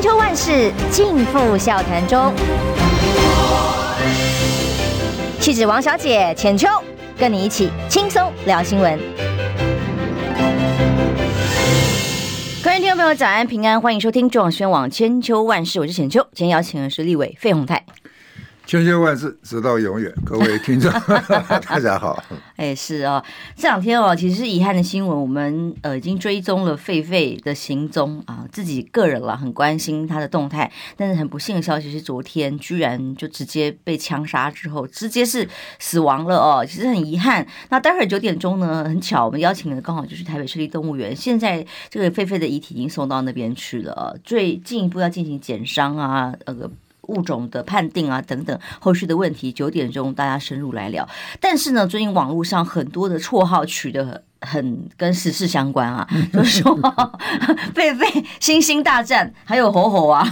千秋万世尽付笑谈中。气质王小姐浅秋，跟你一起轻松聊新闻。各位听众朋友，早安平安，欢迎收听中广宣网千秋万事，我是浅秋。今天邀请的是立委费鸿泰。千秋万世，直到永远。各位听众，大家好。哎，是哦，这两天哦，其实是遗憾的新闻。我们呃已经追踪了狒狒的行踪啊，自己个人了很关心他的动态。但是很不幸的消息是，昨天居然就直接被枪杀之后，直接是死亡了哦。其实很遗憾。那待会儿九点钟呢，很巧，我们邀请的刚好就是台北市立动物园。现在这个狒狒的遗体已经送到那边去了，最进一步要进行检伤啊，那个。物种的判定啊，等等，后续的问题，九点钟大家深入来聊。但是呢，最近网络上很多的绰号取得很跟时事相关啊，就是说 狒狒星星大战，还有吼吼啊，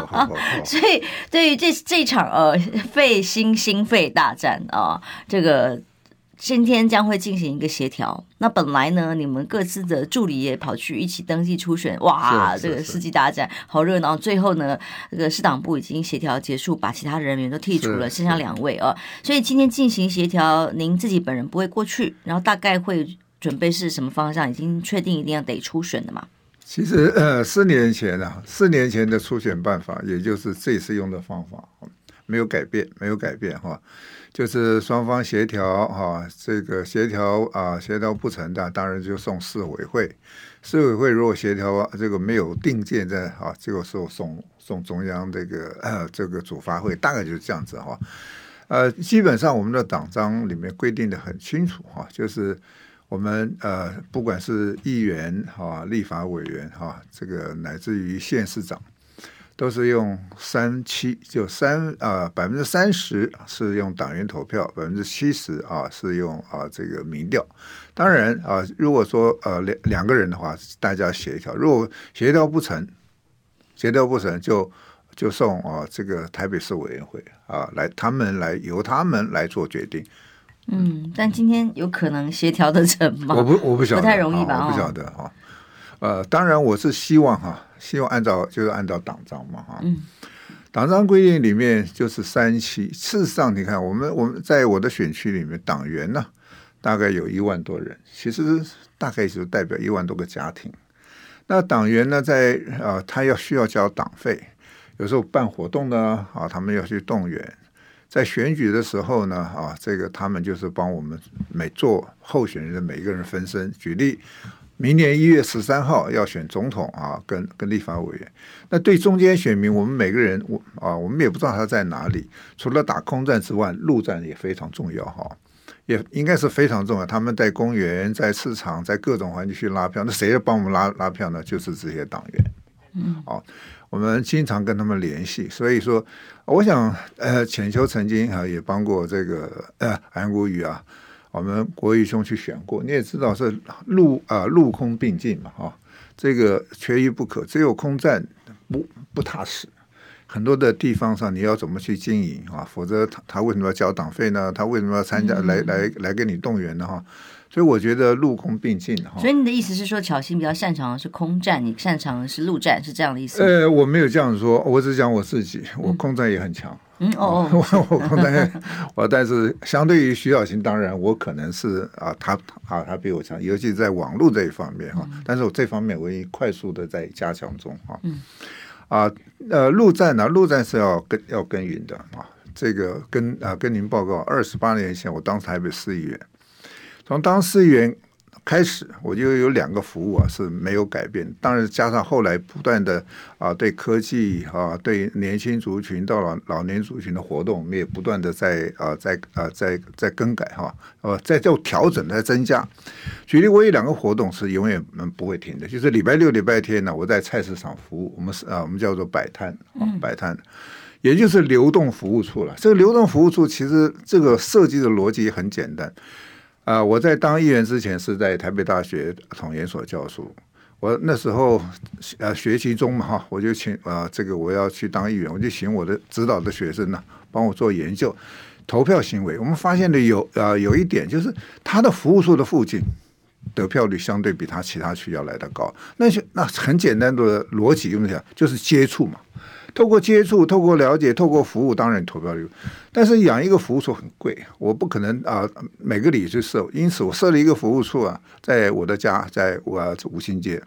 所以对于这这场呃狒星星狒大战啊，这个。今天将会进行一个协调。那本来呢，你们各自的助理也跑去一起登记初选，哇，这个世纪大战好热闹。最后呢，这个市党部已经协调结束，把其他人员都剔除了，剩下两位哦。所以今天进行协调，您自己本人不会过去，然后大概会准备是什么方向？已经确定一定要得初选的嘛？其实呃，四年前啊，四年前的初选办法，也就是这次用的方法，没有改变，没有改变哈。就是双方协调哈，这个协调啊，协调不成的，当然就送市委会。市委会如果协调这个没有定见在啊，这个时候送送中央这个呃 这个主发会，大概就是这样子哈。呃，基本上我们的党章里面规定的很清楚哈，就是我们呃不管是议员哈、立法委员哈，这个乃至于县市长。都是用三七，就三啊百分之三十是用党员投票，百分之七十啊是用啊这个民调。当然啊，如果说呃两两个人的话，大家协调；如果协调不成，协调不成就就送啊这个台北市委员会啊来，他们来由他们来做决定。嗯，但今天有可能协调得成吗？我不我不晓得，不太容易吧？啊、我不晓得哈。呃，当然我是希望哈。希望按照就是按照党章嘛哈，党章规定里面就是三期。事实上，你看我们我们在我的选区里面，党员呢大概有一万多人，其实大概就代表一万多个家庭。那党员呢，在啊，他要需要交党费，有时候办活动呢啊，他们要去动员，在选举的时候呢啊，这个他们就是帮我们每做候选人的每一个人分身。举例。明年一月十三号要选总统啊，跟跟立法委员。那对中间选民，我们每个人我啊，我们也不知道他在哪里。除了打空战之外，陆战也非常重要哈，也应该是非常重要。他们在公园、在市场、在各种环境去拉票，那谁要帮我们拉拉票呢？就是这些党员。嗯，好，我们经常跟他们联系。所以说，我想呃，浅秋曾经啊也帮过这个呃韩国瑜啊。我们国瑜兄去选过，你也知道是陆啊陆空并进嘛，哈，这个缺一不可。只有空战不不踏实，很多的地方上你要怎么去经营啊？否则他他为什么要交党费呢？他为什么要参加来来来给你动员呢？哈。所以我觉得陆空并进哈。所以你的意思是说，巧心比较擅长的是空战，你擅长的是陆战，是这样的意思？呃，我没有这样说，我只讲我自己，我空战也很强。嗯哦，我我空战，我但是相对于徐小琴，当然我可能是啊，他啊他比我强，尤其在网络这一方面哈。但是我这方面我也快速的在加强中哈。嗯。啊呃，陆战呢，陆战是要跟要耕耘的啊。这个跟啊跟您报告，二十八年前我当台北市议员。从当市议员开始，我就有两个服务啊是没有改变。当然，加上后来不断的啊，对科技啊，对年轻族群到老老年族群的活动，我们也不断的在啊，在啊，在在更改哈，呃，在做调整，在增加。举例，我有两个活动是永远不会停的，就是礼拜六、礼拜天呢，我在菜市场服务。我们是啊，我们叫做摆摊啊，摆摊，也就是流动服务处了。这个流动服务处其实这个设计的逻辑很简单。啊、我在当议员之前是在台北大学统研所教书。我那时候呃学期中嘛哈，我就请、呃、这个我要去当议员，我就请我的指导的学生呢帮我做研究投票行为。我们发现的有、呃、有一点就是他的服务处的附近得票率相对比他其他区要来得高。那些那很简单的逻辑，用讲就是接触嘛。透过接触，透过了解，透过服务，当然投票率。但是养一个服务处很贵，我不可能啊每个里去设，因此我设了一个服务处啊，在我的家，在我五星街。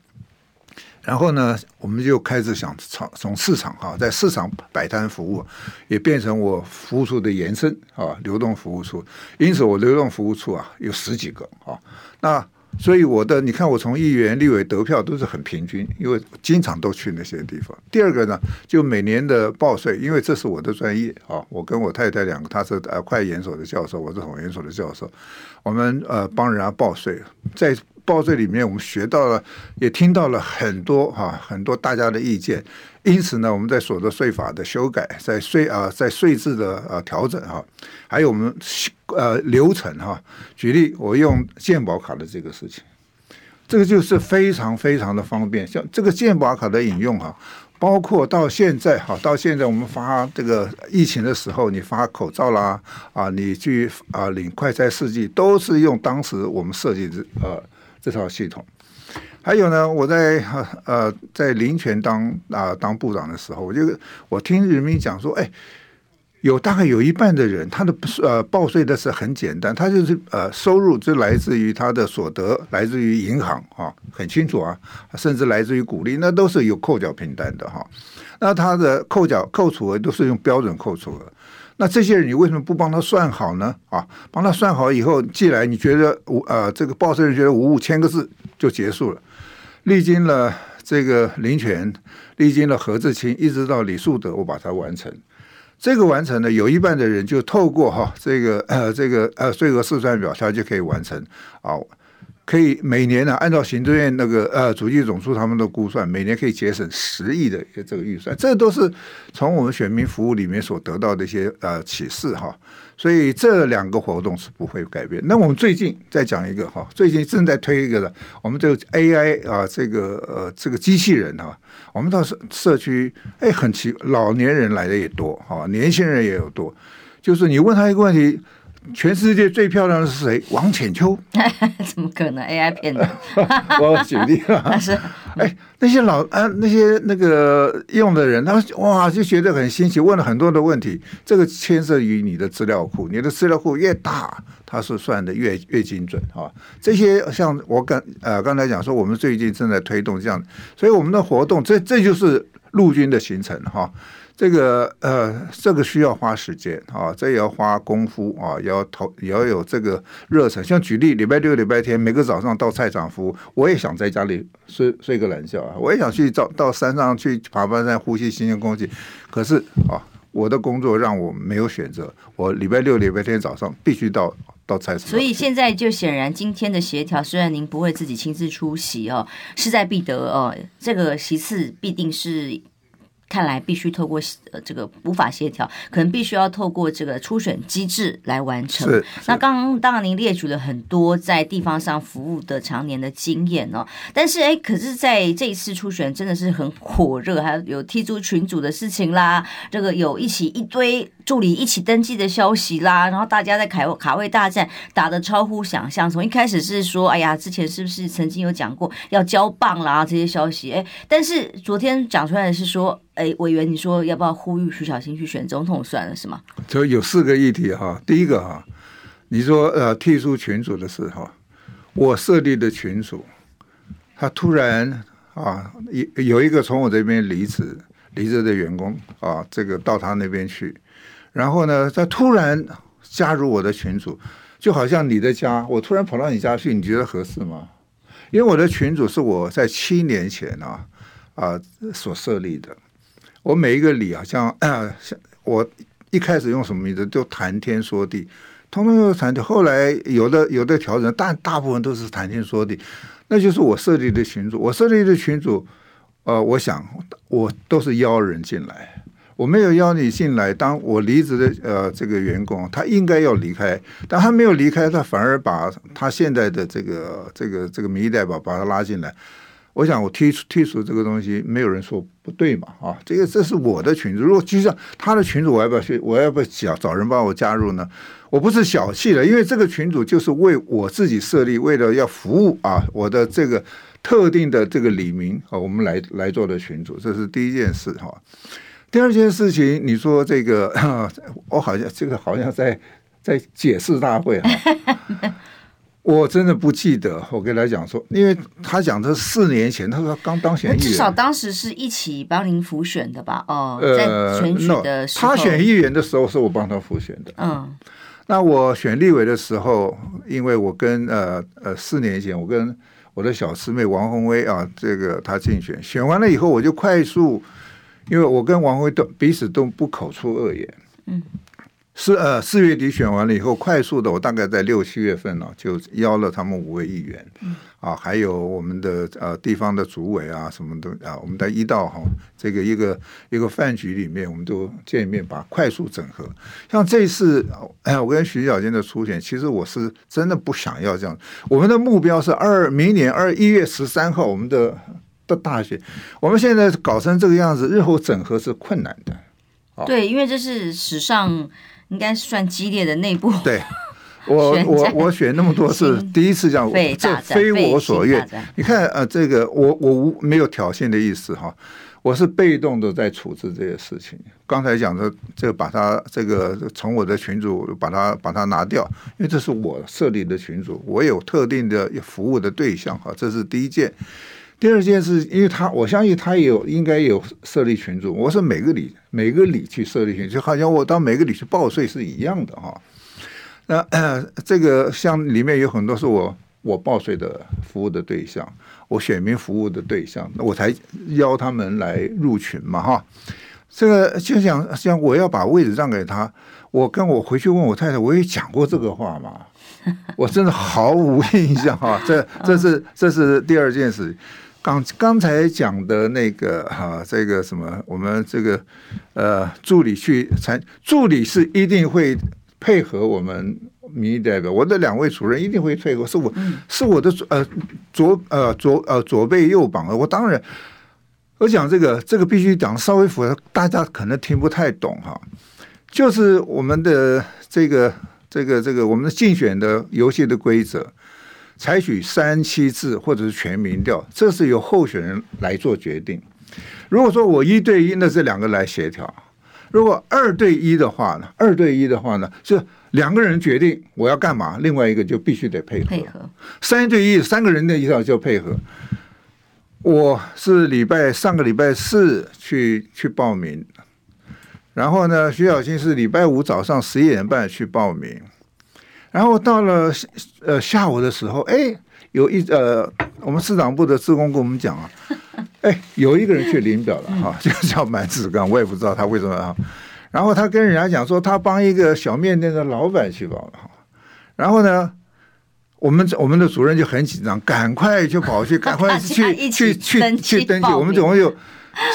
然后呢，我们就开始想从从市场哈，在市场摆摊服务，也变成我服务处的延伸啊，流动服务处。因此，我流动服务处啊有十几个啊，那。所以我的，你看我从议员、立委得票都是很平均，因为经常都去那些地方。第二个呢，就每年的报税，因为这是我的专业啊。我跟我太太两个，她是呃会计研所的教授，我是统研所的教授，我们呃帮人家报税，在报税里面我们学到了，也听到了很多哈、很多大家的意见。因此呢，我们在所得税法的修改，在税啊，在税制的呃调整哈，还有我们呃流程哈。举例，我用健保卡的这个事情，这个就是非常非常的方便。像这个健保卡的引用哈，包括到现在哈，到现在我们发这个疫情的时候，你发口罩啦啊，你去啊领快筛试剂，都是用当时我们设计的呃这套系统。还有呢，我在呃在林权当啊、当部长的时候，我就我听人民讲说，哎，有大概有一半的人，他的呃报税的是很简单，他就是呃收入就来自于他的所得，来自于银行啊，很清楚啊，甚至来自于股利，那都是有扣缴凭单的哈。那他的扣缴扣除额都是用标准扣除额。那这些人你为什么不帮他算好呢？啊，帮他算好以后寄来，你觉得五呃这个报社人觉得五五千个字就结束了。历经了这个林权，历经了何志清，一直到李树德，我把它完成。这个完成呢，有一半的人就透过哈这个呃这个呃税额试算表，他就可以完成啊。可以每年呢，按照行政院那个呃主计总处他们的估算，每年可以节省十亿的这个预算，这都是从我们选民服务里面所得到的一些呃启示哈。所以这两个活动是不会改变。那我们最近再讲一个哈，最近正在推一个的，我们这个 AI 啊，这个呃这个机器人哈，我们到社社区哎很奇，老年人来的也多哈，年轻人也有多，就是你问他一个问题。全世界最漂亮的是谁？王浅秋？怎么可能？AI 骗的？我举例了。是，哎，那些老啊，那些那个用的人，他们哇就觉得很新奇，问了很多的问题。这个牵涉于你的资料库，你的资料库越大，它是算的越越精准啊。这些像我刚呃刚才讲说，我们最近正在推动这样，所以我们的活动，这这就是陆军的行程哈。这个呃，这个需要花时间啊，这也要花功夫啊，也要投，也要有这个热忱。像举例，礼拜六、礼拜天，每个早上到菜场服务，我也想在家里睡睡个懒觉啊，我也想去到到山上去爬爬山，呼吸新鲜空气。可是啊，我的工作让我没有选择，我礼拜六、礼拜天早上必须到到菜场。所以现在就显然，今天的协调虽然您不会自己亲自出席哦，势在必得哦，这个席次必定是。看来必须透过呃这个无法协调，可能必须要透过这个初选机制来完成。那刚刚当然您列举了很多在地方上服务的常年的经验哦，但是哎，可是在这一次初选真的是很火热，还有踢出群组的事情啦，这个有一起一堆助理一起登记的消息啦，然后大家在卡卡位大战打得超乎想象。从一开始是说，哎呀，之前是不是曾经有讲过要交棒啦这些消息？哎，但是昨天讲出来的是说。哎，委员，你说要不要呼吁徐小新去选总统算了是吗？就有四个议题哈。第一个哈，你说呃，退出群组的时候，我设立的群组，他突然啊，有有一个从我这边离职离职的员工啊，这个到他那边去，然后呢，他突然加入我的群组，就好像你的家，我突然跑到你家去，你觉得合适吗？因为我的群组是我在七年前啊啊所设立的。我每一个里啊，像啊，像我一开始用什么名字，就谈天说地，通通都谈天。后来有的有的调整，但大部分都是谈天说地。那就是我设立的群组，我设立的群组，呃，我想我都是邀人进来，我没有邀你进来。当我离职的呃这个员工，他应该要离开，但他没有离开，他反而把他现在的这个这个这个民意代表把他拉进来。我想我剔除剔除这个东西，没有人说不对嘛啊，这个这是我的群组，如果就像他的群主，我要不要去？我要不要找找人帮我加入呢？我不是小气的，因为这个群主就是为我自己设立，为了要服务啊我的这个特定的这个李明啊，我们来来做的群主，这是第一件事哈。第二件事情，你说这个，我好像这个好像在在解释大会哈。我真的不记得，我跟他讲说，因为他讲的是四年前，他说刚当选议员，至少当时是一起帮您辅选的吧？哦，在选举的时候，呃 no, 他选议员的时候是我帮他辅选的。嗯，那我选立委的时候，因为我跟呃呃四年前我跟我的小师妹王宏威啊，这个他竞选，选完了以后我就快速，因为我跟王辉都彼此都不口出恶言。嗯。四呃，四月底选完了以后，快速的，我大概在六七月份呢、啊，就邀了他们五位议员，嗯、啊，还有我们的呃地方的主委啊，什么的啊，我们在一道哈、啊，这个一个一个饭局里面，我们都见面，把快速整合。像这次，哎，我跟徐小坚的初选，其实我是真的不想要这样。我们的目标是二明年二一月十三号，我们的的大学，我们现在搞成这个样子，日后整合是困难的。啊、对，因为这是史上。应该算激烈的内部。对，我我我选那么多是，第一次这样，这非我所愿。你看，呃，这个我我无没有挑衅的意思哈，我是被动的在处置这些事情。刚才讲的这个，把它这个从我的群主把它把它拿掉，因为这是我设立的群主，我有特定的服务的对象哈，这是第一件。第二件事，因为他我相信他也有应该有设立群组，我是每个里每个里去设立群组，就好像我到每个里去报税是一样的哈。那、呃、这个像里面有很多是我我报税的服务的对象，我选民服务的对象，那我才邀他们来入群嘛哈。这个就像像我要把位置让给他，我跟我回去问我太太，我也讲过这个话嘛，我真的毫无印象哈。这这是这是第二件事。刚刚才讲的那个哈、啊，这个什么，我们这个呃助理去参，助理是一定会配合我们民意代表，我的两位主任一定会配合，是我是我的呃左呃左呃左背右膀，我当然我讲这个这个必须讲稍微符合，大家可能听不太懂哈，就是我们的这个这个这个我们的竞选的游戏的规则。采取三七制或者是全民调，这是由候选人来做决定。如果说我一对一，那这两个来协调；如果二对一的话呢？二对一的话呢，是两个人决定我要干嘛，另外一个就必须得配合。配合。三对一，三个人的一定要配合。我是礼拜上个礼拜四去去报名，然后呢，徐小青是礼拜五早上十一点半去报名。然后到了呃下午的时候，哎，有一呃，我们市长部的职工跟我们讲啊，哎，有一个人去领表了哈，就叫满子刚，我也不知道他为什么啊。然后他跟人家讲说，他帮一个小面店的老板去报了哈。然后呢，我们我们的主任就很紧张，赶快就跑去，赶快去去去去登记。我们总共有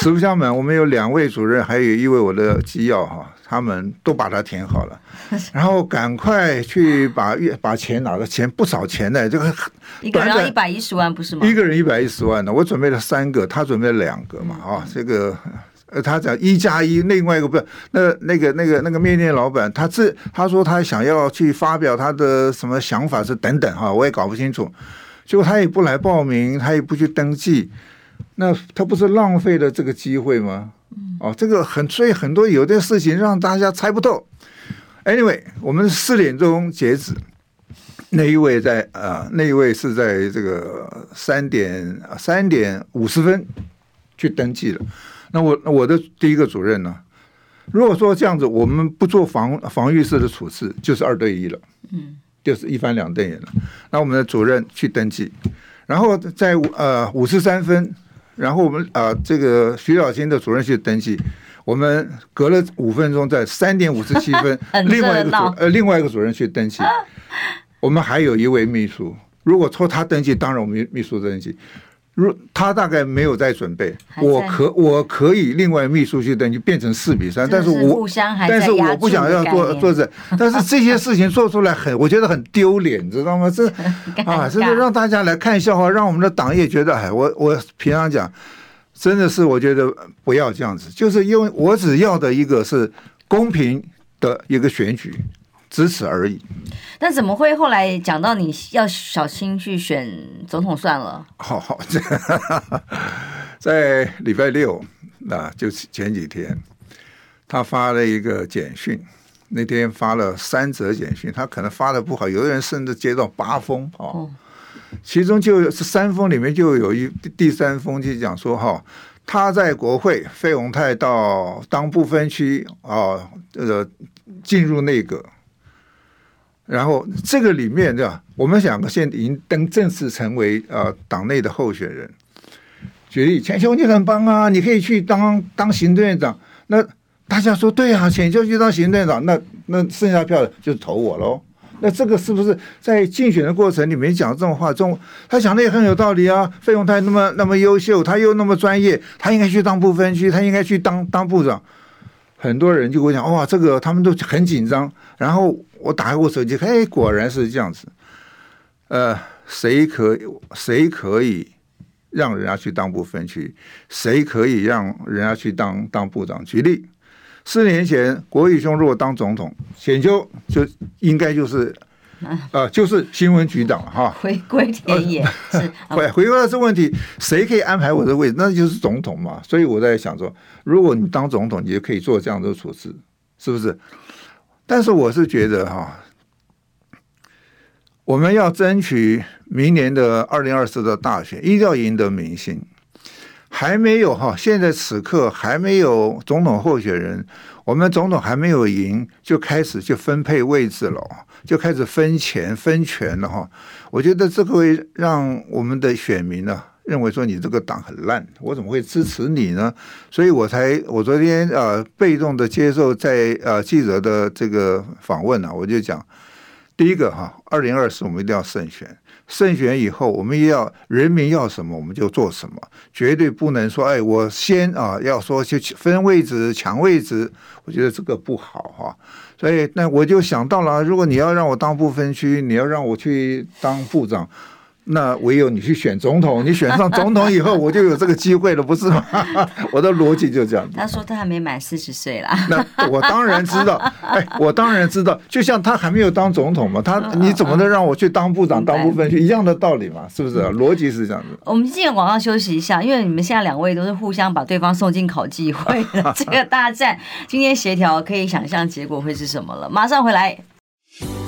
实不相瞒，我们有两位主任，还有一位我的机要哈。他们都把它填好了，然后赶快去把月把钱拿了，钱不少钱呢，这个一个人一百一十万不是吗？一个人一百一十万呢，我准备了三个，他准备了两个嘛啊，这个呃，他讲一加一，另外一个不是那那个那个那个面店老板，他这他说他想要去发表他的什么想法是等等哈，我也搞不清楚，结果他也不来报名，他也不去登记，那他不是浪费了这个机会吗？哦，这个很，所以很多有的事情让大家猜不透。Anyway，我们四点钟截止，那一位在啊、呃，那一位是在这个三点三点五十分去登记了。那我我的第一个主任呢，如果说这样子，我们不做防防御式的处置，就是二对一了，嗯，就是一翻两瞪眼了。那我们的主任去登记，然后在呃五十三分。然后我们啊、呃，这个徐小青的主任去登记，我们隔了五分钟，在三点五十七分，另外一个主呃另外一个主任去登记，我们还有一位秘书，如果抽他登记，当然我们秘书登记；如他大概没有在准备，我可我可以另外秘书去登记变成四比三，但是我但是我不想要做做这，但是这些事情做出来很，我觉得很丢脸，你知道吗？这 啊，真的让大家来看笑话，让我们的党也觉得，哎，我我平常讲，真的是我觉得不要这样子，就是因为我只要的一个是公平的一个选举。只此而已。那怎么会后来讲到你要小心去选总统算了？好好，在礼拜六啊，就是前几天，他发了一个简讯。那天发了三则简讯，他可能发的不好，有的人甚至接到八封哦。其中就是三封里面就有一第三封就讲说哈，他在国会费鸿泰到当不分区啊，这个进入内阁。然后这个里面对吧？我们两个现在已经登正式成为呃党内的候选人。举例，浅秋你很棒啊，你可以去当当行政院长。那大家说对啊，浅秋去当行政院长，那那剩下票的就投我喽。那这个是不是在竞选的过程里面讲这种话？中他讲的也很有道理啊。费鸿泰那么那么优秀，他又那么专业，他应该去当不分区，他应该去当当部长。很多人就会讲哇，这个他们都很紧张，然后。我打开我手机，哎，果然是这样子。呃，谁可谁可以让人家去当部分区？谁可以让人家去当当部长？举例，四年前国瑜兄如果当总统，选修就应该就是、呃，就是新闻局长哈。回归田野是 回回归到这问题，谁可以安排我的位置？那就是总统嘛。所以我在想说，如果你当总统，你就可以做这样的处置，是不是？但是我是觉得哈，我们要争取明年的二零二四的大选，一定要赢得民心。还没有哈，现在此刻还没有总统候选人，我们总统还没有赢，就开始去分配位置了，就开始分钱分权了哈。我觉得这个会让我们的选民呢。认为说你这个党很烂，我怎么会支持你呢？所以我才我昨天啊被动的接受在呃记者的这个访问呢、我就讲第一个哈，二零二四我们一定要胜选，胜选以后我们要人民要什么我们就做什么，绝对不能说哎我先啊要说去分位置抢位置，我觉得这个不好哈。所以那我就想到了，如果你要让我当不分区，你要让我去当部长。那唯有你去选总统，你选上总统以后，我就有这个机会了，不是吗？我的逻辑就这样。他说他还没满四十岁啦。那我当然知道，哎，我当然知道，就像他还没有当总统嘛，他你怎么能让我去当部长、当部分区一样的道理嘛？是不是？逻辑是这样子。我们今天晚上休息一下，因为你们现在两位都是互相把对方送进考纪会的 这个大战，今天协调可以想象结果会是什么了。马上回来。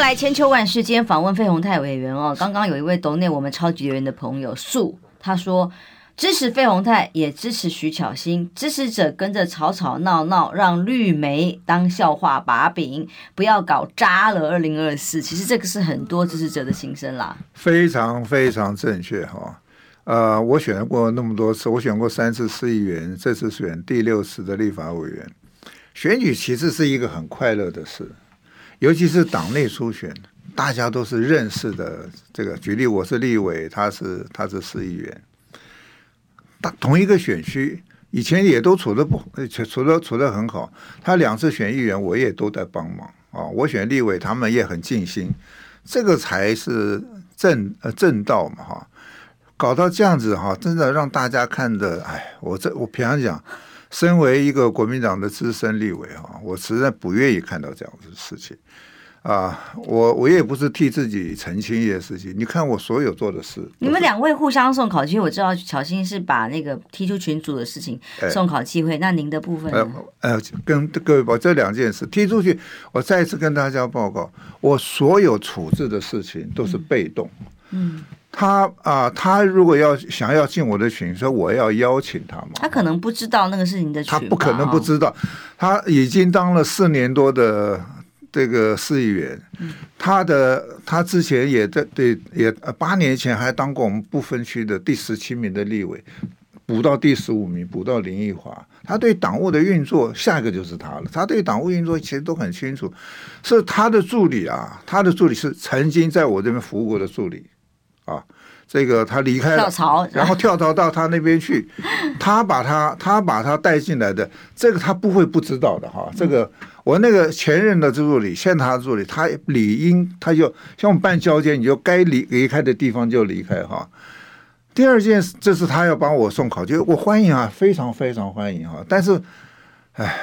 来千秋万世，今天访问费鸿泰委员哦。刚刚有一位懂内我们超级留言的朋友素，他说支持费宏泰，也支持徐巧芯，支持者跟着吵吵闹闹，让绿媒当笑话把柄，不要搞渣了。二零二四，其实这个是很多支持者的心声啦。非常非常正确哈。呃，我选过那么多次，我选过三次市议员，这次选第六次的立法委员。选举其实是一个很快乐的事。尤其是党内初选，大家都是认识的。这个举例，我是立委，他是他是市议员，大同一个选区，以前也都处得不处处得处得很好。他两次选议员，我也都在帮忙啊。我选立委，他们也很尽心，这个才是正呃正道嘛哈。搞到这样子哈，真的让大家看的，哎，我这我平常讲。身为一个国民党的资深立委啊，我实在不愿意看到这样的事情啊！我我也不是替自己澄清一些事情。你看我所有做的事，你们两位互相送考纪，我知道巧芯是把那个踢出群组的事情送考机会，哎、那您的部分呢？呃，跟各位报这两件事踢出去，我再一次跟大家报告，我所有处置的事情都是被动。嗯。嗯他啊、呃，他如果要想要进我的群，说我要邀请他嘛，他可能不知道那个是你的群，他不可能不知道，他已经当了四年多的这个市议员，嗯、他的他之前也在对也八年前还当过我们不分区的第十七名的立委，补到第十五名，补到林奕华，他对党务的运作，下一个就是他了，他对党务运作其实都很清楚，是他的助理啊，他的助理是曾经在我这边服务过的助理。啊，这个他离开了，跳槽，然后跳槽到他那边去，他把他他把他带进来的，这个他不会不知道的哈。这个我那个前任的助理，现他的助理，他理应他就像我们办交接，你就该离离开的地方就离开哈。第二件事，这是他要帮我送考就，我欢迎啊，非常非常欢迎哈。但是，哎。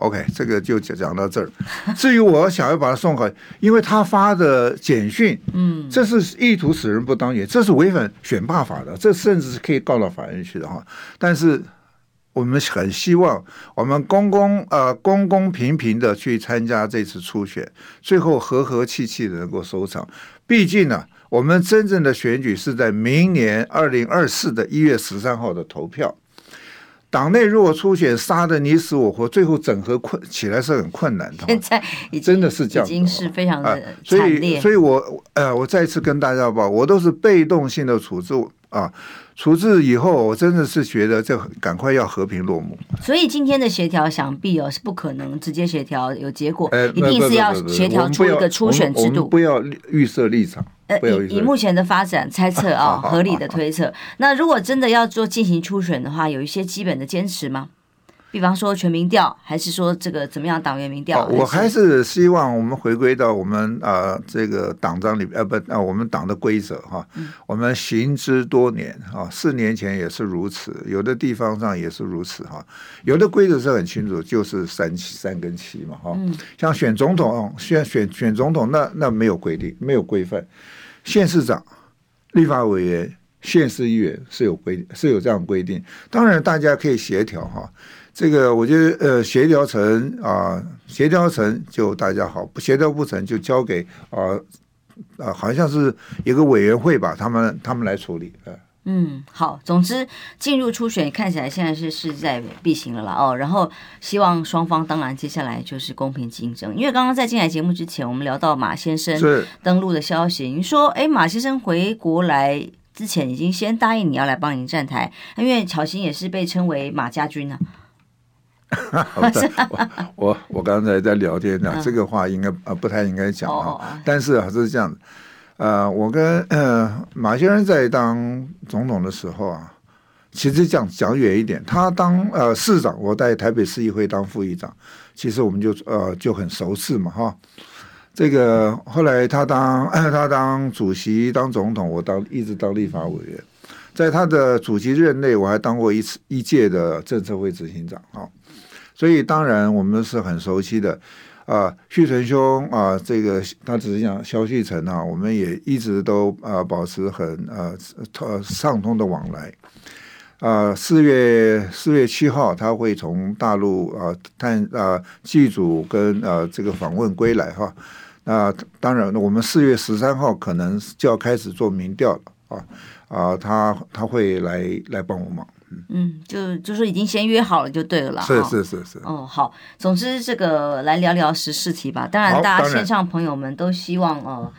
OK，这个就讲讲到这儿。至于我想要把他送回，因为他发的简讯，嗯，这是意图使人不当选，这是违反选罢法的，这甚至是可以告到法院去的哈。但是我们很希望我们公公呃公公平平的去参加这次初选，最后和和气气的能够收场。毕竟呢，我们真正的选举是在明年二零二四的一月十三号的投票。党内如果出选杀的你死我活，最后整合困起来是很困难的。现在真的是这样，已经是非常的所以，所以我呃，我再次跟大家报，我都是被动性的处置啊。处置以后，我真的是觉得这赶快要和平落幕。所以今天的协调，想必哦是不可能直接协调有结果，一定是要协调出一个初选制度。不要预设立场。呃，以以目前的发展猜测啊，合理的推测。那如果真的要做进行初选的话，有一些基本的坚持吗？比方说全民调，还是说这个怎么样党员民调？我还是？希望我们回归到我们啊、呃、这个党章里边，呃不啊、呃、我们党的规则哈，嗯、我们行之多年啊，四年前也是如此，有的地方上也是如此哈，有的规则是很清楚，就是三七三跟七嘛哈，嗯、像选总统选选选总统那那没有规定，没有规范，县市长、立法委员、县市议员是有规是有这样规定，当然大家可以协调哈。这个我觉得呃协调成啊协调成就大家好，不协调不成就交给啊啊好像是一个委员会吧，他们他们来处理呃嗯，好，总之进入初选看起来现在是势在必行了啦哦，然后希望双方当然接下来就是公平竞争，因为刚刚在进来节目之前，我们聊到马先生登陆的消息，你说哎马先生回国来之前已经先答应你要来帮您站台，因为巧芯也是被称为马家军呢、啊。我我我刚才在聊天呢这个话应该呃不太应该讲啊，但是啊是这样子，呃，我跟呃马先生在当总统的时候啊，其实讲讲远一点，他当呃市长，我在台北市议会当副议长，其实我们就呃就很熟识嘛哈。这个后来他当 他当主席当总统，我当一直当立法委员，在他的主席任内，我还当过一次一届的政策会执行长啊。所以当然我们是很熟悉的，啊，旭成兄啊，这个他只是讲肖旭成啊，我们也一直都啊保持很呃呃畅通的往来，啊，四月四月七号他会从大陆啊探啊祭祖跟啊这个访问归来哈，那当然我们四月十三号可能就要开始做民调了啊。啊，他他会来来帮我忙。嗯，就就是已经先约好了就对了啦。是是是是。哦，好，总之这个来聊聊时事题吧。当然，大家线上朋友们都希望呃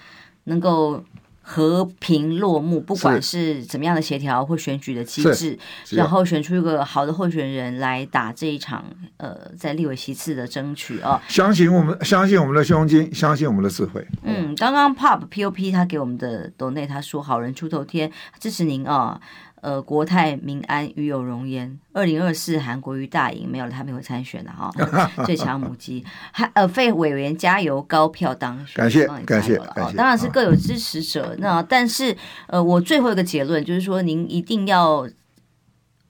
能够和平落幕，不管是怎么样的协调或选举的机制，然后选出一个好的候选人来打这一场呃在立委席次的争取啊。相信我们，相信我们的胸襟，相信我们的智慧。嗯，刚刚 Pop Pop 他给我们的斗内他说：“好人出头天，支持您啊。”呃，国泰民安，与有荣焉。二零二四韩国瑜大赢，没有了他没有参选的哈。最强母鸡，还呃费委员加油，高票当选，感谢感谢感谢。当然是各有支持者，那但是呃，我最后一个结论就是说，您一定要。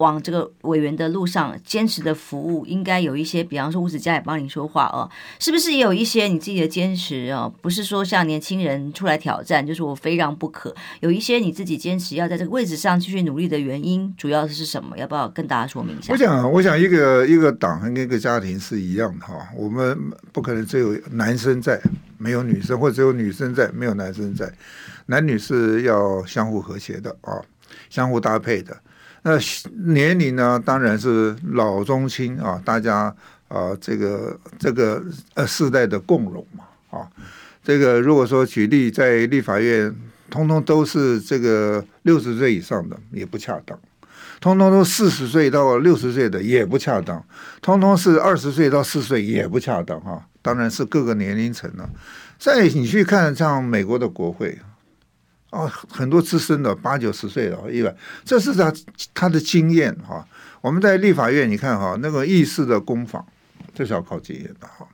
往这个委员的路上坚持的服务，应该有一些，比方说吴子嘉也帮你说话哦，是不是也有一些你自己的坚持哦？不是说像年轻人出来挑战，就是我非让不可。有一些你自己坚持要在这个位置上继续努力的原因，主要是什么？要不要跟大家说明一下？我想，我想一个一个党跟一个家庭是一样的哈，我们不可能只有男生在，没有女生，或者只有女生在，没有男生在，男女是要相互和谐的啊，相互搭配的。那年龄呢，当然是老中青啊，大家啊，这个这个呃世代的共荣嘛啊。这个如果说举例在立法院，通通都是这个六十岁以上的，也不恰当；通通都四十岁到六十岁的，也不恰当；通通是二十岁到四十岁，也不恰当哈。当然是各个年龄层了。再你去看像美国的国会。哦，很多资深的八九十岁的，一百，这是他他的经验哈。我们在立法院，你看哈，那个议事的攻防，这是要靠经验的哈。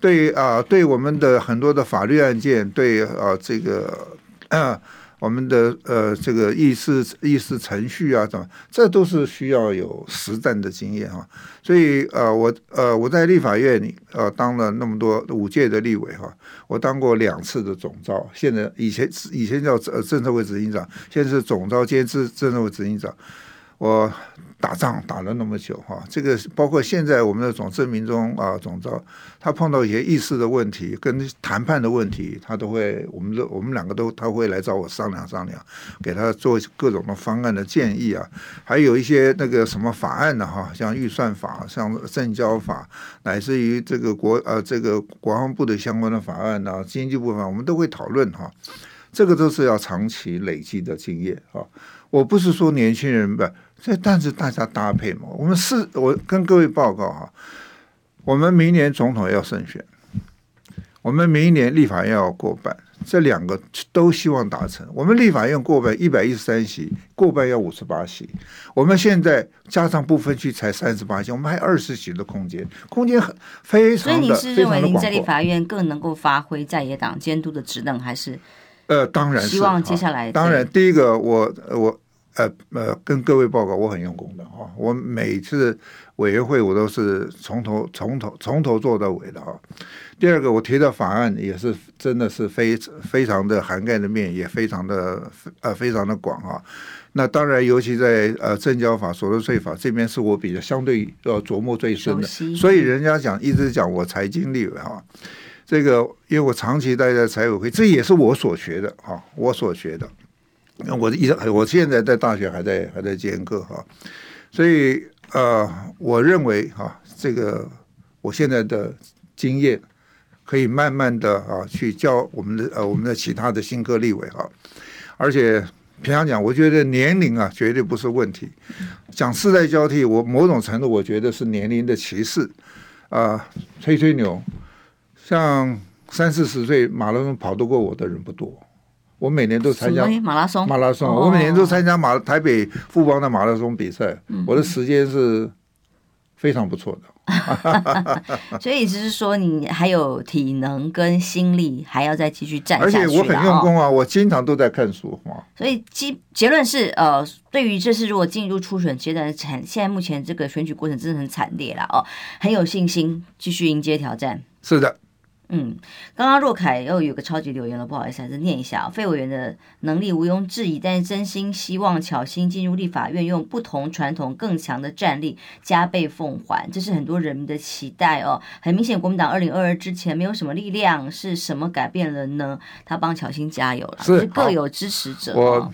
对啊，对我们的很多的法律案件，对啊这个。啊我们的呃，这个议事议事程序啊，怎么，这都是需要有实战的经验哈。所以呃，我呃，我在立法院里呃当了那么多五届的立委哈，我当过两次的总召，现在以前以前叫呃政策会执行长，现在是总召兼政政策会执行长，我。打仗打了那么久哈，这个包括现在我们的总政民中啊总召，他碰到一些议事的问题跟谈判的问题，他都会，我们都我们两个都他会来找我商量商量，给他做各种的方案的建议啊，还有一些那个什么法案的哈，像预算法、像证交法，乃至于这个国呃这个国防部的相关的法案呐、经济部分我们都会讨论哈，这个都是要长期累积的经验啊。我不是说年轻人不，这但是大家搭配嘛。我们是，我跟各位报告哈，我们明年总统要胜选，我们明年立法院要过半，这两个都希望达成。我们立法院过半一百一十三席，过半要五十八席。我们现在加上不分区才三十八席，我们还有二十席的空间，空间很非常的。所以你是认为您在立法院更能够发挥在野党监督的职能，还是？呃，当然是希望接下来。当然，第一个我我呃呃跟各位报告，我很用功的哈。我每次委员会我都是从头从头从头做到尾的哈。第二个，我提的法案也是真的是非非常的涵盖的面也非常的呃非常的广啊。那当然，尤其在呃证交法、所得税法这边，是我比较相对要琢磨最深的。所以人家讲一直讲我财经立委哈。这个，因为我长期待在财委会，这也是我所学的哈，我所学的。我一我现在在大学还在还在兼课哈，所以呃，我认为哈，这个我现在的经验可以慢慢的啊去教我们的呃我们的其他的新科立委哈，而且平常讲，我觉得年龄啊绝对不是问题。讲世代交替，我某种程度我觉得是年龄的歧视啊，吹吹牛。像三四十岁马拉松跑得过我的人不多，我每年都参加马拉松。马拉松，我每年都参加马台北富邦的马拉松比赛，我的时间是非常不错的。所以就是说，你还有体能跟心力，还要再继续战下去。而且我很用功啊，我经常都在看书啊。所以结结论是，呃，对于这次如果进入初选阶段的，惨，现在目前这个选举过程真的很惨烈了哦，很有信心继续迎接挑战。是的。嗯，刚刚若凯又有个超级留言了，不好意思，还是念一下啊。费委员的能力毋庸置疑，但是真心希望巧芯进入立法院，用不同传统更强的战力加倍奉还，这是很多人民的期待哦。很明显，国民党二零二二之前没有什么力量，是什么改变了呢？他帮巧芯加油了，是各有支持者。我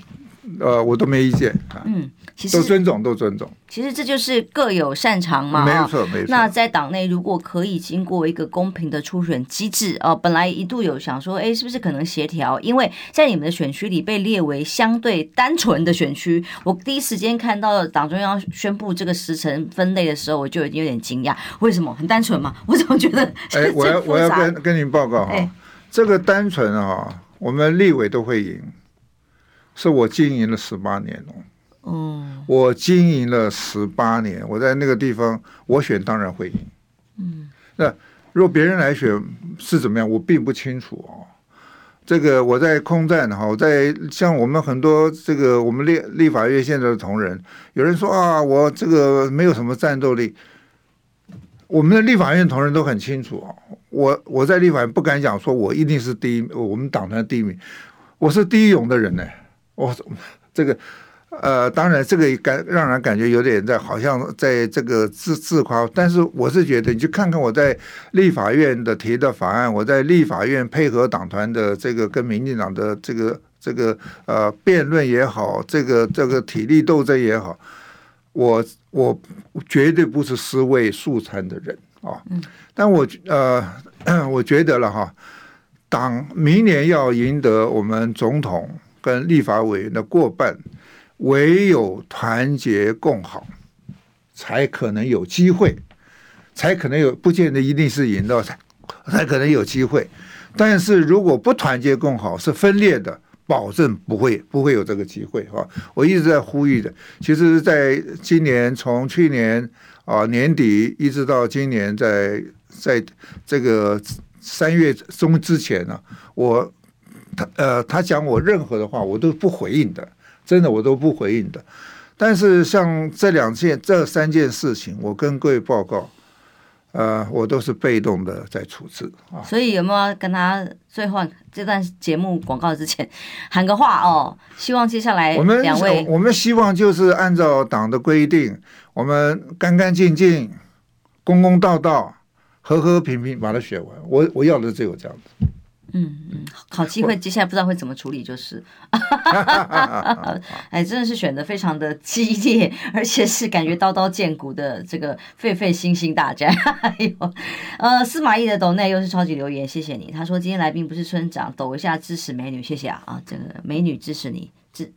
呃，我都没意见。嗯。其实都尊重，都尊重。其实这就是各有擅长嘛，没错，没错。那在党内，如果可以经过一个公平的初选机制，哦，本来一度有想说，哎，是不是可能协调？因为在你们的选区里被列为相对单纯的选区，我第一时间看到党中央宣布这个时辰分类的时候，我就已经有点惊讶。为什么很单纯嘛？我怎么觉得？哎，我要我要跟跟您报告哈，哎、这个单纯啊，我们立委都会赢，是我经营了十八年哦。哦，我经营了十八年，我在那个地方，我选当然会赢。嗯，那如果别人来选是怎么样，我并不清楚哦。这个我在空战哈，我在像我们很多这个我们立立法院现在的同仁，有人说啊，我这个没有什么战斗力。我们的立法院同仁都很清楚啊，我我在立法院不敢讲说我一定是第一，我们党团第一名，我是第一勇的人呢。我 这个。呃，当然，这个感让人感觉有点在，好像在这个自自夸。但是我是觉得，你去看看我在立法院的提的法案，我在立法院配合党团的这个跟民进党的这个这个呃辩论也好，这个这个体力斗争也好，我我绝对不是尸位素餐的人啊。但我呃，我觉得了哈，党明年要赢得我们总统跟立法委员的过半。唯有团结共好，才可能有机会，才可能有，不见得一定是赢的，才才可能有机会。但是如果不团结共好，是分裂的，保证不会不会有这个机会哈。我一直在呼吁的，其实在今年从去年啊年底一直到今年在在这个三月中之前呢，我他呃他讲我任何的话，我都不回应的。真的我都不回应的，但是像这两件、这三件事情，我跟各位报告，呃，我都是被动的在处置啊。所以有没有跟他最后这段节目广告之前喊个话哦？希望接下来我们两位，我们希望就是按照党的规定，我们干干净净、公公道道、和和平平把它选完。我我要的只有这样子。嗯嗯，好机会，接下来不知道会怎么处理，就是，哎，真的是选的非常的激烈，而且是感觉刀刀见骨的这个沸沸星星大战。哎呦，呃，司马懿的抖内又是超级留言，谢谢你。他说今天来宾不是村长，抖一下支持美女，谢谢啊啊，这个美女支持你。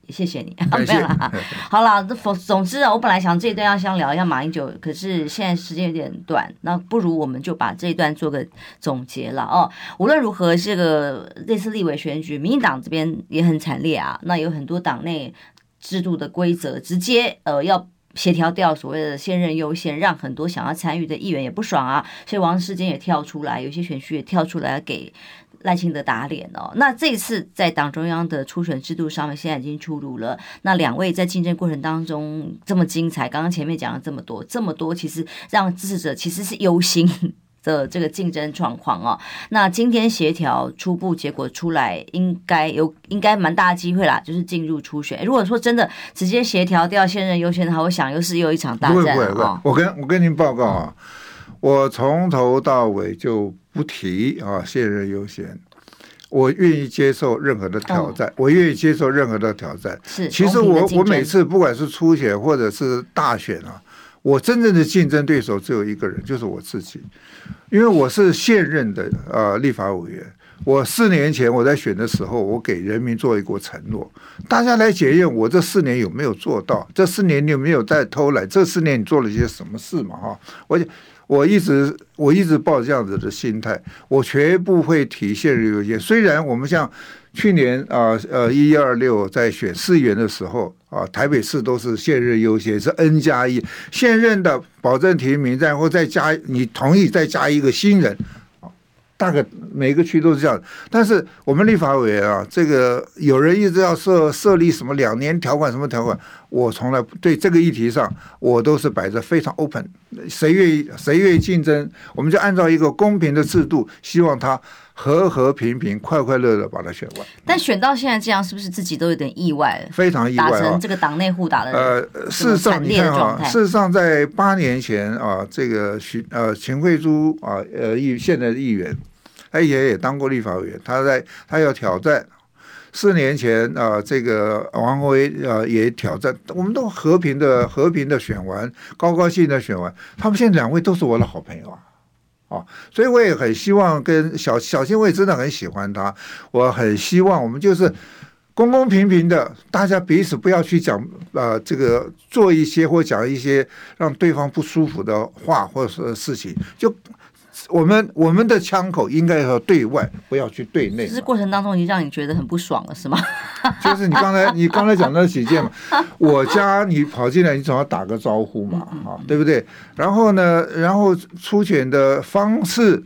谢谢你，没有了。好了，总总之啊，我本来想这一段要先聊一下马英九，可是现在时间有点短，那不如我们就把这一段做个总结了哦。无论如何，这个这次立委选举，民进党这边也很惨烈啊。那有很多党内制度的规则，直接呃要协调掉所谓的现任优先，让很多想要参与的议员也不爽啊。所以王世坚也跳出来，有些选区也跳出来给。赖清德打脸哦，那这一次在党中央的初选制度上面，现在已经出炉了。那两位在竞争过程当中这么精彩，刚刚前面讲了这么多，这么多，其实让支持者其实是忧心的这个竞争状况哦。那今天协调初步结果出来，应该有应该蛮大的机会啦，就是进入初选。如果说真的直接协调掉现任优先的话，我想又是又一场大战哦。我跟我跟您报告啊，我从头到尾就。不提啊，现任优先，我愿意接受任何的挑战，哦、我愿意接受任何的挑战。是，其实我我每次不管是初选或者是大选啊，我真正的竞争对手只有一个人，就是我自己，因为我是现任的呃立法委员。我四年前我在选的时候，我给人民做一个承诺，大家来检验我这四年有没有做到，这四年你有没有在偷懒，这四年你做了一些什么事嘛？哈，我。我一直我一直抱这样子的心态，我绝不会提现任优先。虽然我们像去年啊呃一二六在选市议员的时候啊，台北市都是现任优先，是 N 加一现任的保证提名，然后再加你同意再加一个新人。大概每个区都是这样，但是我们立法委员啊，这个有人一直要设设立什么两年条款什么条款，我从来对这个议题上，我都是摆着非常 open，谁愿意谁愿意竞争，我们就按照一个公平的制度，希望他和和平平、快快乐乐把它选完。但选到现在这样，是不是自己都有点意外？非常意外啊！打成这个党内互打的呃，事实上你看啊，事实上在八年前啊，这个徐呃秦慧珠啊呃议现在的议员。他也也当过立法委员，他在他要挑战。四年前啊、呃，这个王鸿威啊也挑战，我们都和平的和平的选完，高高兴兴的选完。他们现在两位都是我的好朋友啊，啊，所以我也很希望跟小小新，我也真的很喜欢他。我很希望我们就是公公平平的，大家彼此不要去讲啊、呃，这个做一些或讲一些让对方不舒服的话或者是事情就。我们我们的枪口应该要对外，不要去对内。只是过程当中已经让你觉得很不爽了，是吗？就是你刚才你刚才讲那几件嘛，我家你跑进来，你总要打个招呼嘛，啊，对不对？然后呢，然后出选的方式，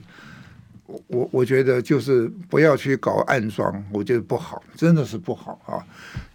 我我觉得就是不要去搞暗装，我觉得不好，真的是不好啊。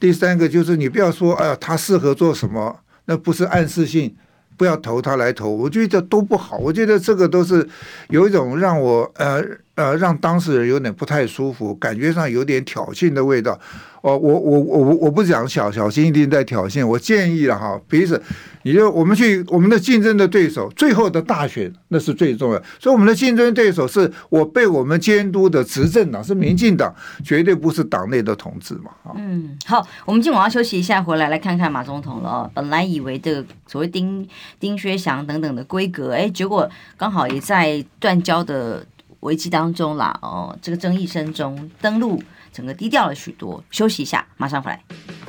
第三个就是你不要说，哎呀，他适合做什么，那不是暗示性，不要投他来投，我觉得都不好。我觉得这个都是有一种让我呃呃让当事人有点不太舒服，感觉上有点挑衅的味道。哦，我我我我我不讲小小心一定在挑衅，我建议了哈，彼此。你就我们去我们的竞争的对手，最后的大选那是最重要。所以我们的竞争对手是我被我们监督的执政党是民进党，绝对不是党内的统治嘛。嗯，好，我们今晚要休息一下，回来来看看马总统了哦。本来以为这个所谓丁丁薛祥等等的规格，哎，结果刚好也在断交的危机当中啦。哦，这个争议声中登陆，整个低调了许多。休息一下，马上回来。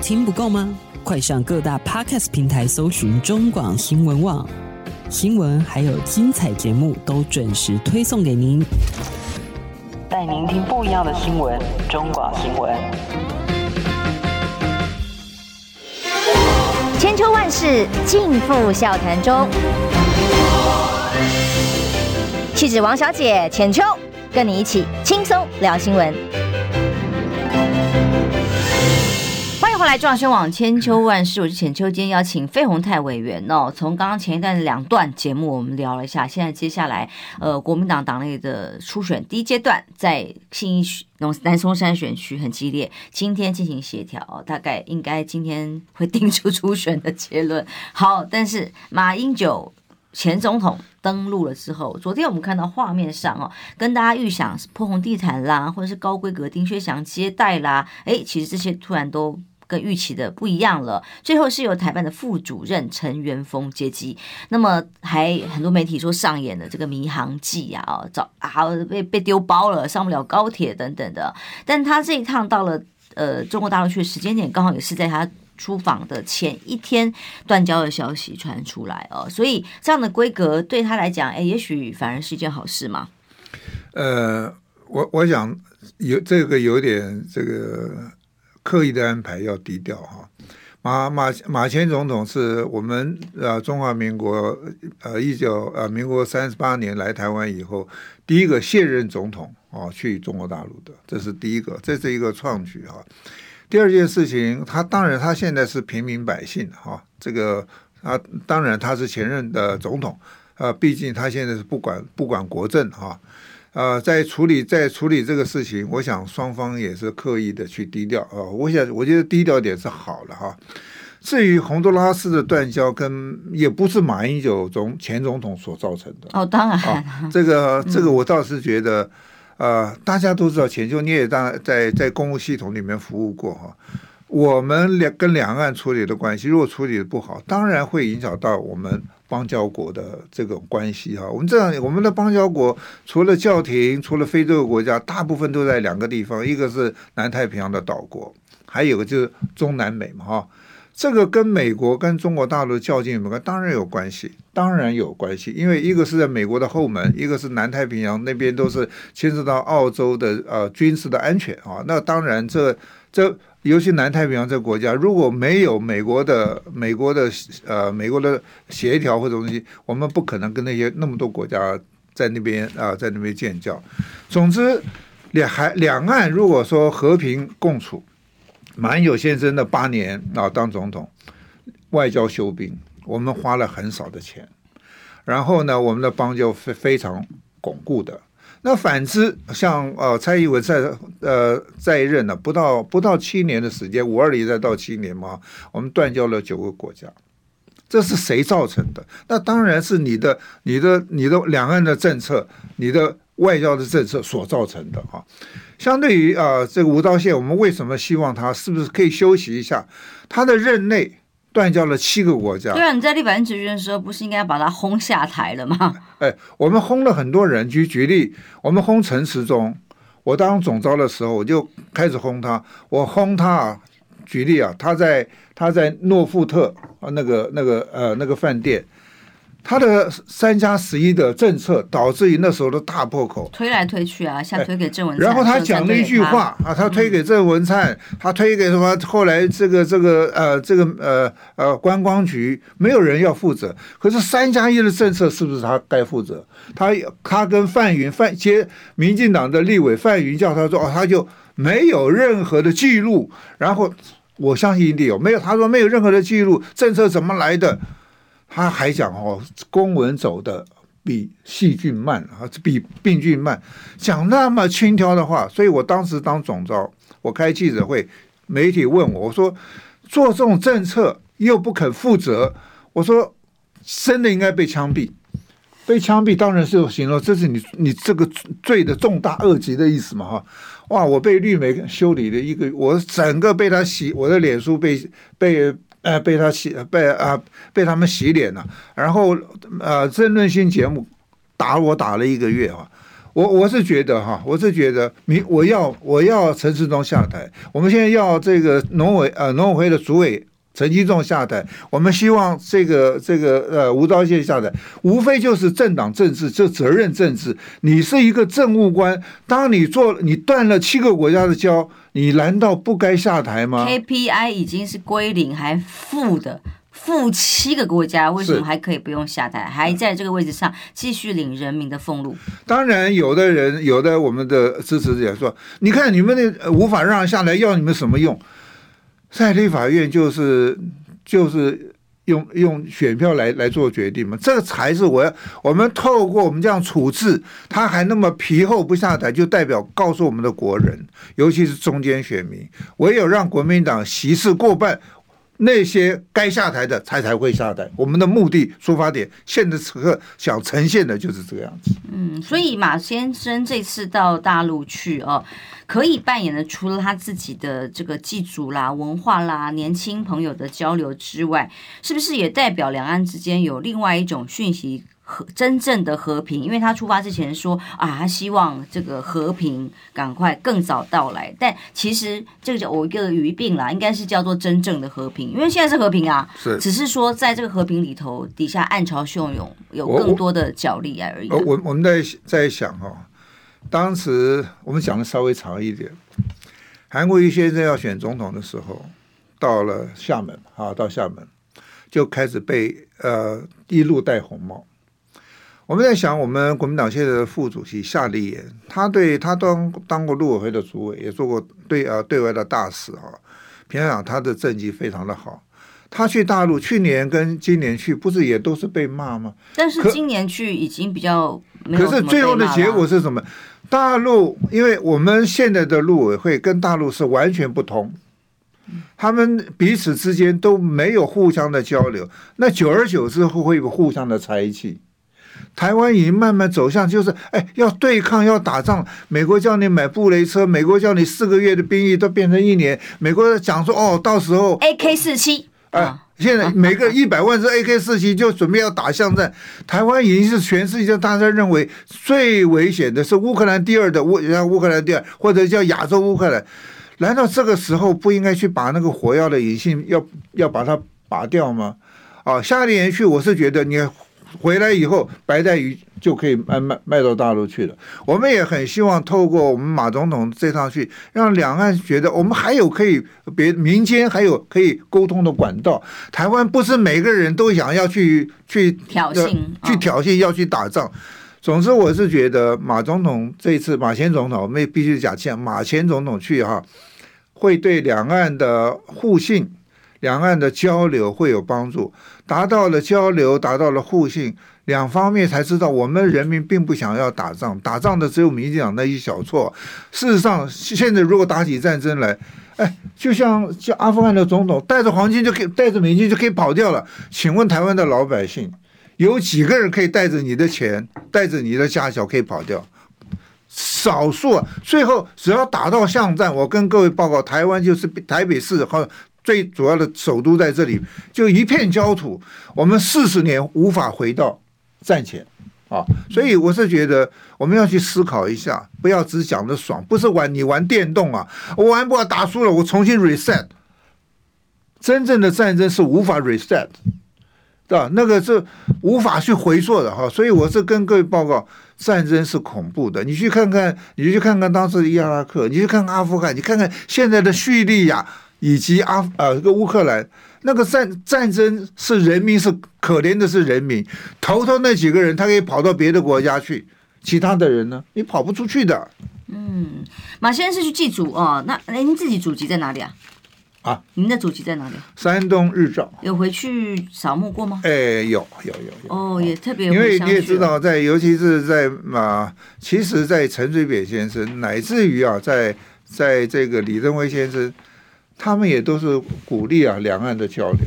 听不够吗？快上各大 Podcast 平台搜寻中广新闻网新闻，还有精彩节目都准时推送给您，带您听不一样的新闻。中广新闻，千秋万世尽付笑谈中。气质王小姐浅秋，跟你一起轻松聊新闻。后来，中央网千秋万事，我是浅秋。今天邀请费鸿泰委员哦。从刚刚前一段两段节目，我们聊了一下。现在接下来，呃，国民党党内的初选第一阶段，在信义南松山选区很激烈，今天进行协调，大概应该今天会定出初选的结论。好，但是马英九前总统登陆了之后，昨天我们看到画面上哦，跟大家预想是铺红地毯啦，或者是高规格丁薛祥接待啦，哎，其实这些突然都。跟预期的不一样了，最后是由台办的副主任陈元峰接机，那么还很多媒体说上演了这个迷航记啊，早啊被被丢包了，上不了高铁等等的。但他这一趟到了呃中国大陆去的时间点，刚好也是在他出访的前一天断交的消息传出来哦，所以这样的规格对他来讲，哎，也许反而是一件好事嘛。呃，我我想有这个有点这个。刻意的安排要低调哈，马马马前总统是我们呃中华民国呃一九呃民国三十八年来台湾以后第一个卸任总统啊去中国大陆的，这是第一个，这是一个创举哈。第二件事情，他当然他现在是平民百姓哈，这个啊当然他是前任的总统，呃，毕竟他现在是不管不管国政哈。呃，在处理在处理这个事情，我想双方也是刻意的去低调啊、呃。我想，我觉得低调点是好的哈。至于洪都拉斯的断交，跟也不是马英九总前总统所造成的。哦，当然，啊、这个这个我倒是觉得，嗯、呃，大家都知道，浅秋你也当在在公务系统里面服务过哈。我们两跟两岸处理的关系，如果处理的不好，当然会影响到我们。邦交国的这种关系哈，我们这样，我们的邦交国除了教廷，除了非洲国家，大部分都在两个地方，一个是南太平洋的岛国，还有个就是中南美嘛哈。这个跟美国跟中国大陆较劲有没有关？当然有关系，当然有关系，因为一个是在美国的后门，一个是南太平洋那边都是牵涉到澳洲的呃军事的安全啊。那当然这这。尤其南太平洋这国家，如果没有美国的、美国的呃、美国的协调或者东西，我们不可能跟那些那么多国家在那边啊、在那边建交。总之，两海两岸如果说和平共处，马英九先生的八年啊当总统，外交修兵，我们花了很少的钱，然后呢，我们的邦交非非常巩固的。那反之，像呃蔡英文在呃在任呢，不到不到七年的时间，五二零再到七年嘛，我们断交了九个国家，这是谁造成的？那当然是你的、你的、你的两岸的政策、你的外交的政策所造成的哈。相对于啊、呃、这个吴钊燮，我们为什么希望他是不是可以休息一下？他的任内。断交了七个国家。对啊，你在立法院质询的时候，不是应该把他轰下台了吗？哎，我们轰了很多人。举举例，我们轰陈时中，我当总召的时候，我就开始轰他。我轰他啊，举例啊，他在他在诺富特啊那个那个呃那个饭店，他的三加十一的政策导致于那时候的大破口，推来推去啊，像推给郑文灿，然后他讲了一句话啊，他推给郑文灿，他推给什么？后来这个这个呃这个呃呃观光局没有人要负责，可是三加一的政策是不是他该负责？他他跟范云范接民进党的立委范云叫他说哦，他就没有任何的记录，然后我相信一定有，没有他说没有任何的记录，政策怎么来的？他还讲哦，公文走的比细菌慢啊，比病菌慢，讲那么轻佻的话，所以我当时当总召，我开记者会，媒体问我，我说做这种政策又不肯负责，我说真的应该被枪毙，被枪毙当然是有行了，这是你你这个罪的重大恶极的意思嘛哈，哇，我被绿媒修理了一个，我整个被他洗，我的脸书被被。呃，被他洗，被啊、被他们洗脸了。然后，呃，争论性节目打我打了一个月啊。我我是觉得哈，我是觉得，你我要我要陈世忠下台。我们现在要这个农委呃农委会的主委。陈吉仲下台，我们希望这个这个呃吴钊燮下台，无非就是政党政治，这责任政治。你是一个政务官，当你做你断了七个国家的交，你难道不该下台吗？KPI 已经是归零还负的，负七个国家，为什么还可以不用下台，还在这个位置上继续领人民的俸禄？当然，有的人有的我们的支持者说，你看你们那无法让下来，要你们什么用？在立法院就是就是用用选票来来做决定嘛，这个才是我要我们透过我们这样处置，他还那么皮厚不下台，就代表告诉我们的国人，尤其是中间选民，唯有让国民党席次过半。那些该下台的才才会下台。我们的目的出发点，现在此刻想呈现的就是这个样子。嗯，所以马先生这次到大陆去哦，可以扮演的除了他自己的这个祭祖啦、文化啦、年轻朋友的交流之外，是不是也代表两岸之间有另外一种讯息？和真正的和平，因为他出发之前说啊，他希望这个和平赶快更早到来。但其实这个叫我一个语病啦，应该是叫做真正的和平，因为现在是和平啊，是只是说在这个和平里头底下暗潮汹涌，有更多的角力而已。我我，我们在在想哈、哦，当时我们讲的稍微长一点，韩国瑜先生要选总统的时候，到了厦门啊，到厦门就开始被呃一路戴红帽。我们在想，我们国民党现在的副主席夏立言，他对他当当过陆委会的主委，也做过对呃对外的大使啊。平常讲他的政绩非常的好。他去大陆，去年跟今年去，不是也都是被骂吗？但是今年去已经比较没有。可是最后的结果是什么？大陆，因为我们现在的陆委会跟大陆是完全不同，他们彼此之间都没有互相的交流，那久而久之会会有互相的猜忌。台湾已经慢慢走向，就是哎，要对抗，要打仗。美国叫你买布雷车，美国叫你四个月的兵役都变成一年。美国讲说哦，到时候 AK 四七，哎，现在每个一百万支 AK 四七就准备要打巷战。台湾已经是全世界大家认为最危险的，是乌克兰第二的乌，像乌克兰第二，或者叫亚洲乌克兰。难道这个时候不应该去把那个火药的引信要要把它拔掉吗？啊，夏立言去，我是觉得你。回来以后，白带鱼就可以卖卖卖到大陆去了。我们也很希望透过我们马总统这趟去，让两岸觉得我们还有可以别民间还有可以沟通的管道。台湾不是每个人都想要去去挑衅，去挑衅要去打仗。总之，我是觉得马总统这次马前总统，我们也必须讲，像马前总统去哈，会对两岸的互信。两岸的交流会有帮助，达到了交流，达到了互信，两方面才知道我们人民并不想要打仗，打仗的只有民进党那一小撮。事实上，现在如果打起战争来，哎，就像像阿富汗的总统带着黄金就可以带着美金就可以跑掉了。请问台湾的老百姓，有几个人可以带着你的钱，带着你的家小可以跑掉？少数。最后只要打到巷战，我跟各位报告，台湾就是台北市和。最主要的首都在这里，就一片焦土。我们四十年无法回到战前啊，所以我是觉得我们要去思考一下，不要只想着爽，不是玩你玩电动啊，我玩不好打输了，我重新 reset。真正的战争是无法 reset，对吧？那个是无法去回溯的哈。所以我是跟各位报告，战争是恐怖的。你去看看，你去看看当时的伊拉克，你去看看阿富汗，你看看现在的叙利亚以及阿呃这个乌克兰，那个战战争是人民是可怜的是人民，头头那几个人他可以跑到别的国家去，其他的人呢，你跑不出去的。嗯，马先生是去祭祖哦，那您自己祖籍在哪里啊？啊，您的祖籍在哪里？山东日照。有回去扫墓过吗？哎，有有有有。哦，也特别。因为你也知道，在尤其是在啊，其实，在陈水扁先生，乃至于啊，在在这个李登辉先生，他们也都是鼓励啊两岸的交流。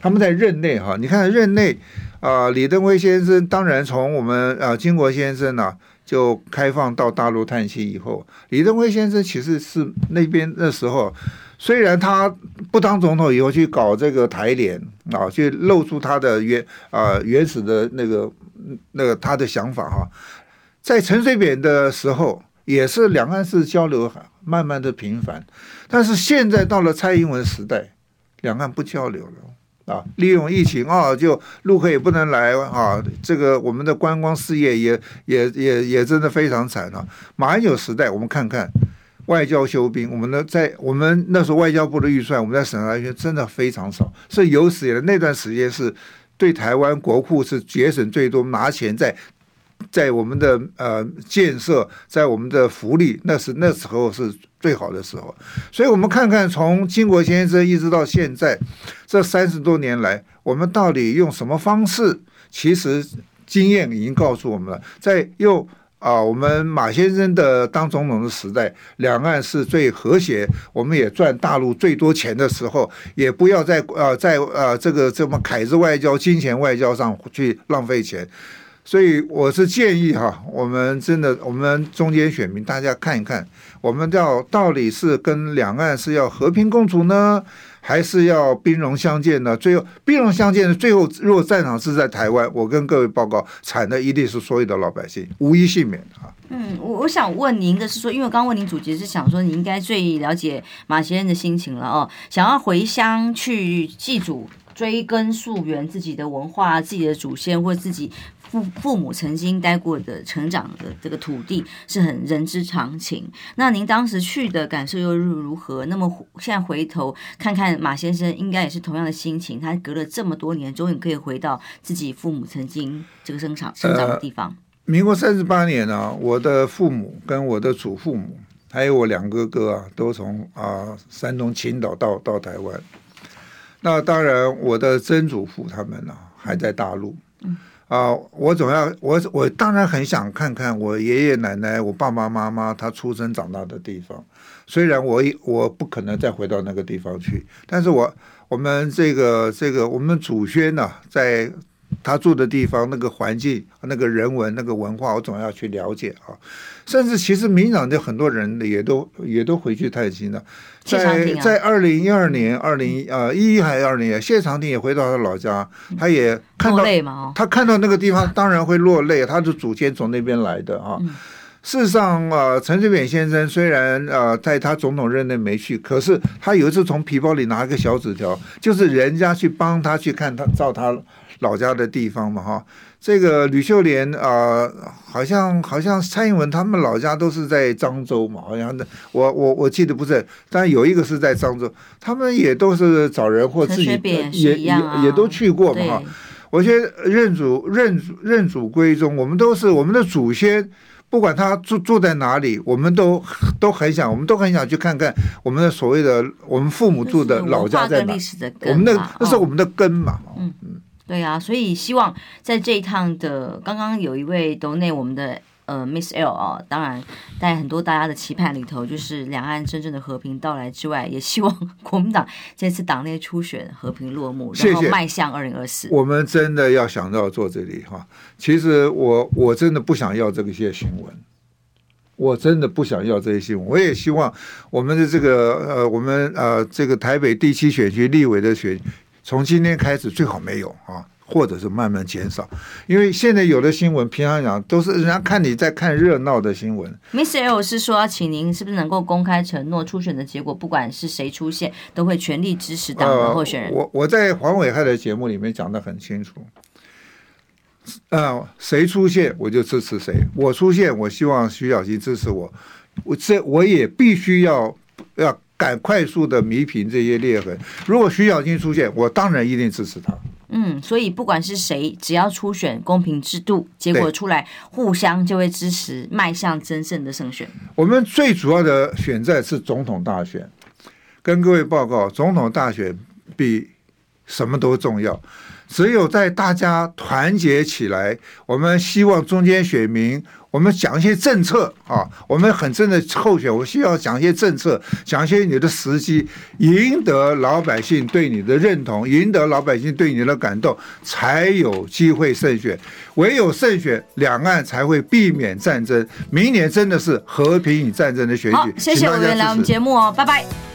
他们在任内哈，你看任内啊，李登辉先生当然从我们啊经国先生呢、就开放到大陆探亲以后，李登辉先生其实是那边那时候，虽然他不当总统以后去搞这个台联啊，去露出他的原啊原始的那个那个他的想法哈，在陈水扁的时候也是两岸是交流慢慢的频繁，但是现在到了蔡英文时代，两岸不交流了。啊，利用疫情啊，就陆客也不能来啊，这个我们的观光事业也也也也真的非常惨啊。马英九时代，我们看看外交休兵，我们的在我们那时候外交部的预算，我们在审查院真的非常少，是有史以来那段时间是对台湾国库是节省最多，拿钱在在我们的呃建设，在我们的福利，那是那时候是。最好的时候，所以我们看看从金国先生一直到现在这三十多年来，我们到底用什么方式？其实经验已经告诉我们了，在用啊，我们马先生的当总统的时代，两岸是最和谐，我们也赚大陆最多钱的时候，也不要在呃在呃这个这么凯子外交、金钱外交上去浪费钱。所以我是建议哈，我们真的，我们中间选民大家看一看，我们要到底是跟两岸是要和平共处呢，还是要兵戎相见呢？最后兵戎相见的最后，如果战场是在台湾，我跟各位报告，惨的一定是所有的老百姓，无一幸免啊。嗯，我我想问您的是说，因为刚刚问您主题是想说，你应该最了解马先生的心情了哦，想要回乡去祭祖、追根溯源自己的文化、自己的祖先或自己。父父母曾经待过的、成长的这个土地是很人之常情。那您当时去的感受又是如何？那么现在回头看看马先生，应该也是同样的心情。他隔了这么多年，终于可以回到自己父母曾经这个生长生长的地方。民国三十八年呢、啊，我的父母跟我的祖父母，还有我两哥哥啊，都从啊山东青岛到到台湾。那当然，我的曾祖父他们呢、啊，还在大陆。嗯。啊，我总要我我当然很想看看我爷爷奶奶、我爸爸妈妈他出生长大的地方。虽然我我不可能再回到那个地方去，但是我我们这个这个我们祖先呢、啊，在他住的地方那个环境、那个人文、那个文化，我总要去了解啊。甚至其实民进党的很多人也都也都回去探亲了。在在二零一二年，二零呃一一还是二零年，谢长廷也回到他老家，他也看到他看到那个地方，当然会落泪。他的祖先从那边来的啊。事实上啊，陈水扁先生虽然啊在他总统任内没去，可是他有一次从皮包里拿一个小纸条，就是人家去帮他去看他照他老家的地方嘛哈。这个吕秀莲啊、呃，好像好像蔡英文他们老家都是在漳州嘛，好像的，我我我记得不是，但有一个是在漳州，他们也都是找人或自己也也也都去过嘛哈。我觉得认祖认祖认祖归宗，我们都是我们的祖先，不管他住住在哪里，我们都都很想，我们都很想去看看我们的所谓的我们父母住的老家在哪，我们的那是我们的根嘛，嗯嗯。对啊，所以希望在这一趟的，刚刚有一位 donate 我们的呃 Miss L 啊、哦，当然在很多大家的期盼里头，就是两岸真正的和平到来之外，也希望国民党这次党内初选和平落幕，然后迈向二零二四。我们真的要想到做这里哈，其实我我真的不想要这些新闻，我真的不想要这些新闻，我也希望我们的这个呃，我们呃这个台北第七选区立委的选。从今天开始最好没有啊，或者是慢慢减少，因为现在有的新闻，平常讲都是人家看你在看热闹的新闻。Miss L 是说，请您是不是能够公开承诺，初选的结果不管是谁出现，都会全力支持党的候选人。呃、我我在黄伟汉的节目里面讲的很清楚，呃，谁出现我就支持谁，我出现我希望徐小新支持我，我这我也必须要要赶快速的弥平这些裂痕。如果徐小新出现，我当然一定支持他。嗯，所以不管是谁，只要初选公平制度，结果出来，互相就会支持，迈向真正的胜选。我们最主要的选战是总统大选，跟各位报告，总统大选比什么都重要。只有在大家团结起来，我们希望中间选民。我们讲一些政策啊，我们很真的候选，我需要讲一些政策，讲一些你的时机，赢得老百姓对你的认同，赢得老百姓对你的感动，才有机会胜选。唯有胜选，两岸才会避免战争。明年真的是和平与战争的选举。好，谢谢委员来我们节目哦，拜拜。